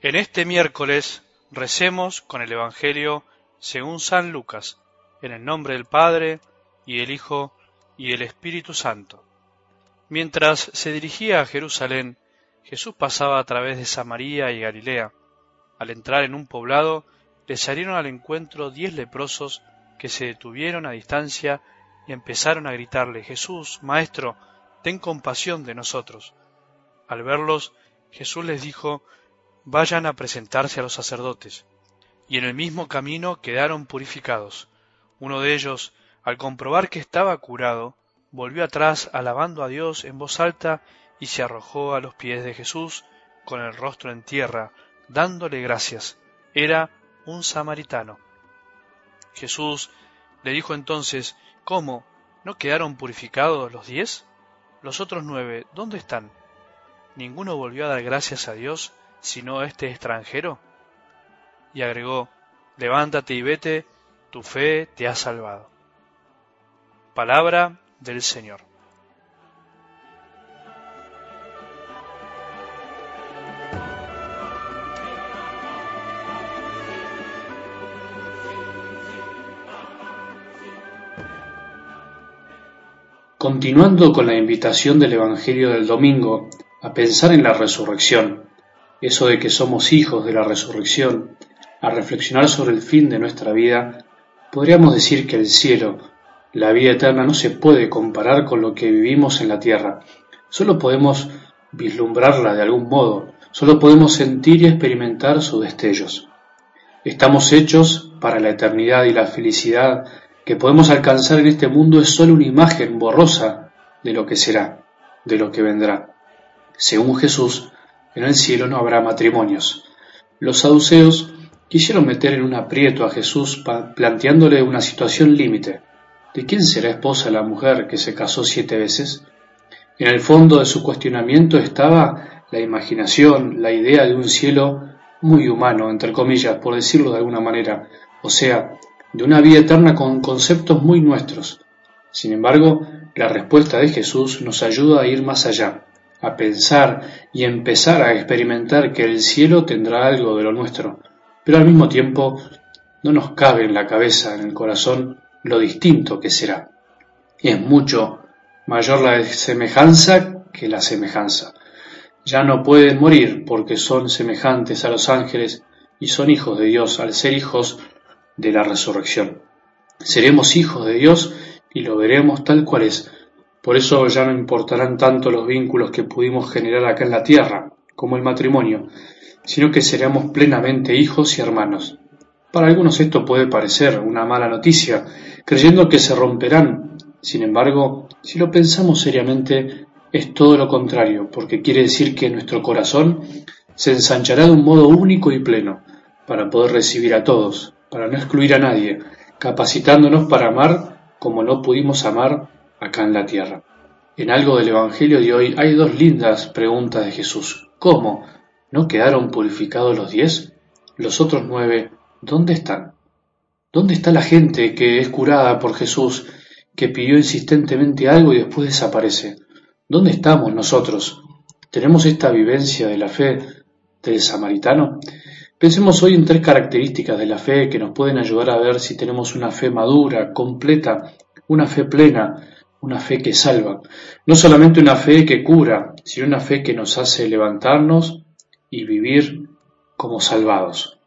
En este miércoles recemos con el Evangelio según San Lucas, en el nombre del Padre, y del Hijo, y del Espíritu Santo. Mientras se dirigía a Jerusalén, Jesús pasaba a través de Samaria y Galilea. Al entrar en un poblado, le salieron al encuentro diez leprosos que se detuvieron a distancia y empezaron a gritarle, Jesús, Maestro, ten compasión de nosotros. Al verlos, Jesús les dijo, vayan a presentarse a los sacerdotes. Y en el mismo camino quedaron purificados. Uno de ellos, al comprobar que estaba curado, volvió atrás alabando a Dios en voz alta y se arrojó a los pies de Jesús con el rostro en tierra, dándole gracias. Era un samaritano. Jesús le dijo entonces, ¿Cómo? ¿No quedaron purificados los diez? Los otros nueve, ¿dónde están? ¿Ninguno volvió a dar gracias a Dios sino este extranjero? Y agregó, levántate y vete, tu fe te ha salvado. Palabra del Señor. Continuando con la invitación del Evangelio del domingo a pensar en la resurrección, eso de que somos hijos de la resurrección, a reflexionar sobre el fin de nuestra vida, podríamos decir que el cielo, la vida eterna, no se puede comparar con lo que vivimos en la tierra. Solo podemos vislumbrarla de algún modo, solo podemos sentir y experimentar sus destellos. Estamos hechos para la eternidad y la felicidad que podemos alcanzar en este mundo es solo una imagen borrosa de lo que será, de lo que vendrá. Según Jesús, en el cielo no habrá matrimonios. Los saduceos quisieron meter en un aprieto a Jesús planteándole una situación límite. ¿De quién será esposa la mujer que se casó siete veces? En el fondo de su cuestionamiento estaba la imaginación, la idea de un cielo muy humano, entre comillas, por decirlo de alguna manera, o sea, de una vida eterna con conceptos muy nuestros. Sin embargo, la respuesta de Jesús nos ayuda a ir más allá a pensar y empezar a experimentar que el cielo tendrá algo de lo nuestro, pero al mismo tiempo no nos cabe en la cabeza, en el corazón, lo distinto que será. Es mucho mayor la semejanza que la semejanza. Ya no pueden morir porque son semejantes a los ángeles y son hijos de Dios al ser hijos de la resurrección. Seremos hijos de Dios y lo veremos tal cual es, por eso ya no importarán tanto los vínculos que pudimos generar acá en la tierra, como el matrimonio, sino que seremos plenamente hijos y hermanos. Para algunos esto puede parecer una mala noticia, creyendo que se romperán. Sin embargo, si lo pensamos seriamente, es todo lo contrario, porque quiere decir que nuestro corazón se ensanchará de un modo único y pleno, para poder recibir a todos, para no excluir a nadie, capacitándonos para amar como no pudimos amar acá en la tierra. En algo del Evangelio de hoy hay dos lindas preguntas de Jesús. ¿Cómo? ¿No quedaron purificados los diez? Los otros nueve, ¿dónde están? ¿Dónde está la gente que es curada por Jesús, que pidió insistentemente algo y después desaparece? ¿Dónde estamos nosotros? ¿Tenemos esta vivencia de la fe del samaritano? Pensemos hoy en tres características de la fe que nos pueden ayudar a ver si tenemos una fe madura, completa, una fe plena, una fe que salva, no solamente una fe que cura, sino una fe que nos hace levantarnos y vivir como salvados.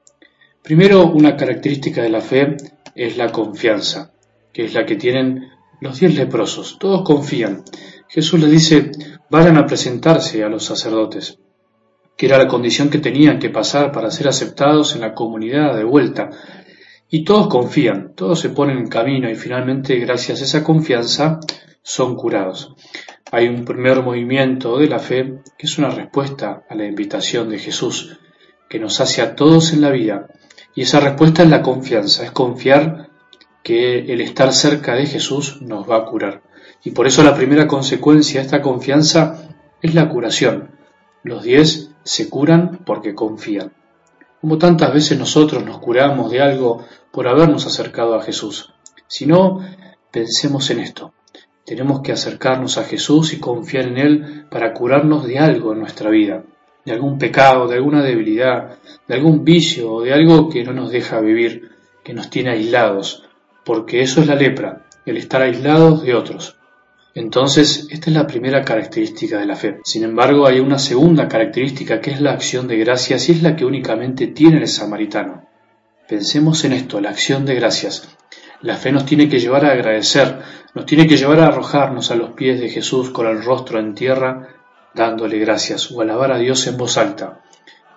Primero, una característica de la fe es la confianza, que es la que tienen los diez leprosos. Todos confían. Jesús les dice, vayan a presentarse a los sacerdotes, que era la condición que tenían que pasar para ser aceptados en la comunidad de vuelta. Y todos confían, todos se ponen en camino y finalmente, gracias a esa confianza, son curados. Hay un primer movimiento de la fe que es una respuesta a la invitación de Jesús, que nos hace a todos en la vida. Y esa respuesta es la confianza, es confiar que el estar cerca de Jesús nos va a curar. Y por eso la primera consecuencia de esta confianza es la curación. Los diez se curan porque confían. Como tantas veces nosotros nos curamos de algo por habernos acercado a Jesús. Si no, pensemos en esto. Tenemos que acercarnos a Jesús y confiar en Él para curarnos de algo en nuestra vida. de algún pecado, de alguna debilidad, de algún vicio o de algo que no nos deja vivir, que nos tiene aislados, porque eso es la lepra, el estar aislados de otros. Entonces, esta es la primera característica de la fe. Sin embargo, hay una segunda característica que es la acción de gracias y es la que únicamente tiene el samaritano. Pensemos en esto, la acción de gracias. La fe nos tiene que llevar a agradecer, nos tiene que llevar a arrojarnos a los pies de Jesús con el rostro en tierra, dándole gracias o alabar a Dios en voz alta.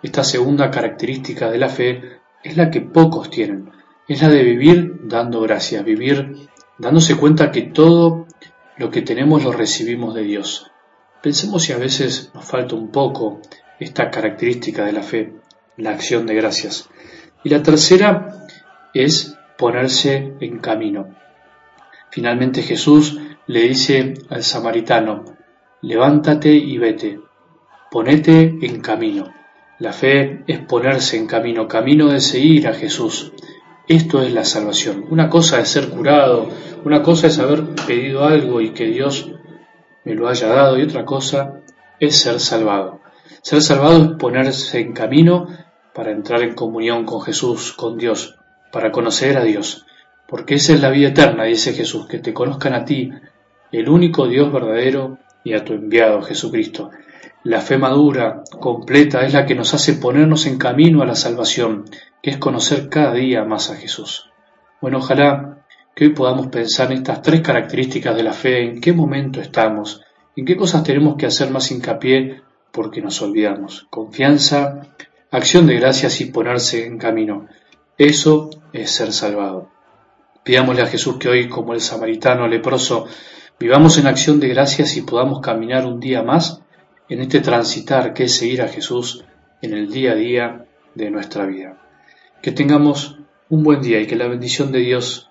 Esta segunda característica de la fe es la que pocos tienen, es la de vivir dando gracias, vivir dándose cuenta que todo lo que tenemos lo recibimos de Dios. Pensemos si a veces nos falta un poco esta característica de la fe, la acción de gracias. Y la tercera es ponerse en camino. Finalmente Jesús le dice al samaritano, levántate y vete, ponete en camino. La fe es ponerse en camino, camino de seguir a Jesús. Esto es la salvación. Una cosa es ser curado, una cosa es haber pedido algo y que Dios me lo haya dado y otra cosa es ser salvado. Ser salvado es ponerse en camino para entrar en comunión con Jesús, con Dios, para conocer a Dios. Porque esa es la vida eterna, dice Jesús, que te conozcan a ti, el único Dios verdadero, y a tu enviado Jesucristo. La fe madura, completa, es la que nos hace ponernos en camino a la salvación, que es conocer cada día más a Jesús. Bueno, ojalá que hoy podamos pensar en estas tres características de la fe, en qué momento estamos, en qué cosas tenemos que hacer más hincapié porque nos olvidamos. Confianza, acción de gracias y ponerse en camino. Eso es ser salvado. Pidámosle a Jesús que hoy, como el samaritano leproso, vivamos en acción de gracias y podamos caminar un día más en este transitar que es seguir a Jesús en el día a día de nuestra vida. Que tengamos un buen día y que la bendición de Dios